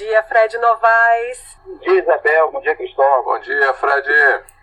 dia, Fred Novaes. Bom dia, Isabel. Bom dia, Cristóvão. Bom dia, Fred.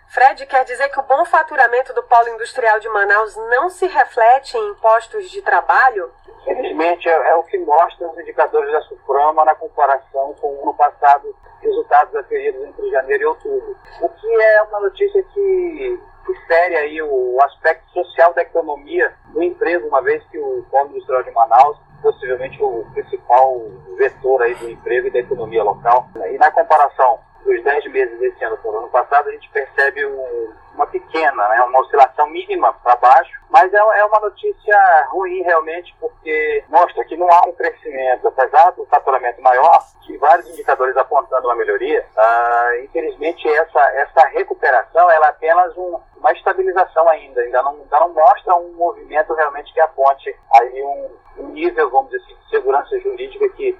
Fred, quer dizer que o bom faturamento do polo industrial de Manaus não se reflete em impostos de trabalho? Infelizmente, é, é o que mostra os indicadores da Suframa na comparação com o ano passado, resultados aferidos entre janeiro e outubro. O que é uma notícia que, que fere aí o aspecto social da economia do emprego, uma vez que o polo industrial de Manaus possivelmente o principal vetor aí do emprego e da economia local. E na comparação dos 10 meses desse ano com o ano passado, a gente percebe um, uma pequena, né, uma oscilação mínima para baixo, mas é, é, uma notícia ruim realmente, porque mostra que não há um crescimento, apesar do faturamento maior, que vários indicadores apontando uma melhoria, uh, infelizmente essa, essa recuperação ela é apenas um, uma estabilização ainda, ainda não, ainda não mostra um movimento realmente que aponte aí um nível, vamos dizer assim, de segurança jurídica que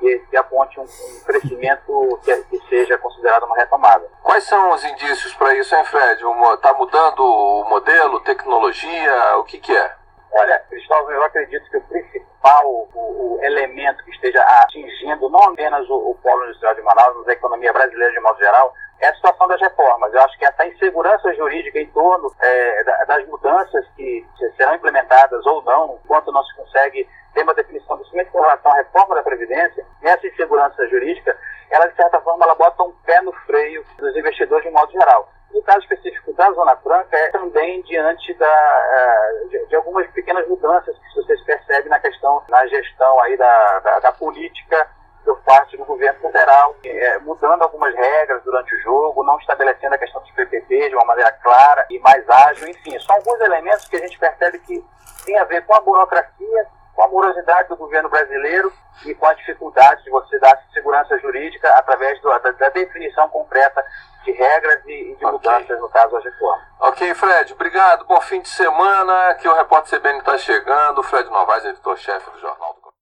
que, que aponte um, um crescimento que, que, seja considerado uma retomada. Quais são os indícios para isso, hein, Fred? Está mudando o modelo, tecnologia, o que, que é? Olha, Cristóvão, eu acredito que o principal o, o elemento que esteja atingindo não apenas o, o polo industrial de Manaus, mas a economia brasileira de modo geral, é a situação das reformas. Eu acho que essa insegurança jurídica em torno é, das mudanças que serão implementadas ou não, enquanto não se consegue ter uma definição, principalmente com relação à reforma da Previdência, nessa insegurança jurídica, ela, de certa forma, ela bota um pé no freio dos investidores de modo geral. No caso específico da Zona Franca, é também diante da, eh, de, de algumas pequenas mudanças que vocês percebem na questão, na gestão aí da, da, da política por parte do governo federal, é, mudando algumas regras durante o jogo, não estabelecendo a questão dos PPP de uma maneira clara e mais ágil, enfim, são alguns elementos que a gente percebe que tem a ver com a burocracia, com a morosidade do governo brasileiro e com a dificuldade de você dar segurança jurídica através do, da, da, definição concreta de regras e, de okay. mudanças, no caso, da reforma. Ok, Fred, obrigado. Bom fim de semana, que o Repórter CBN está chegando. Fred Novaes, editor-chefe do Jornal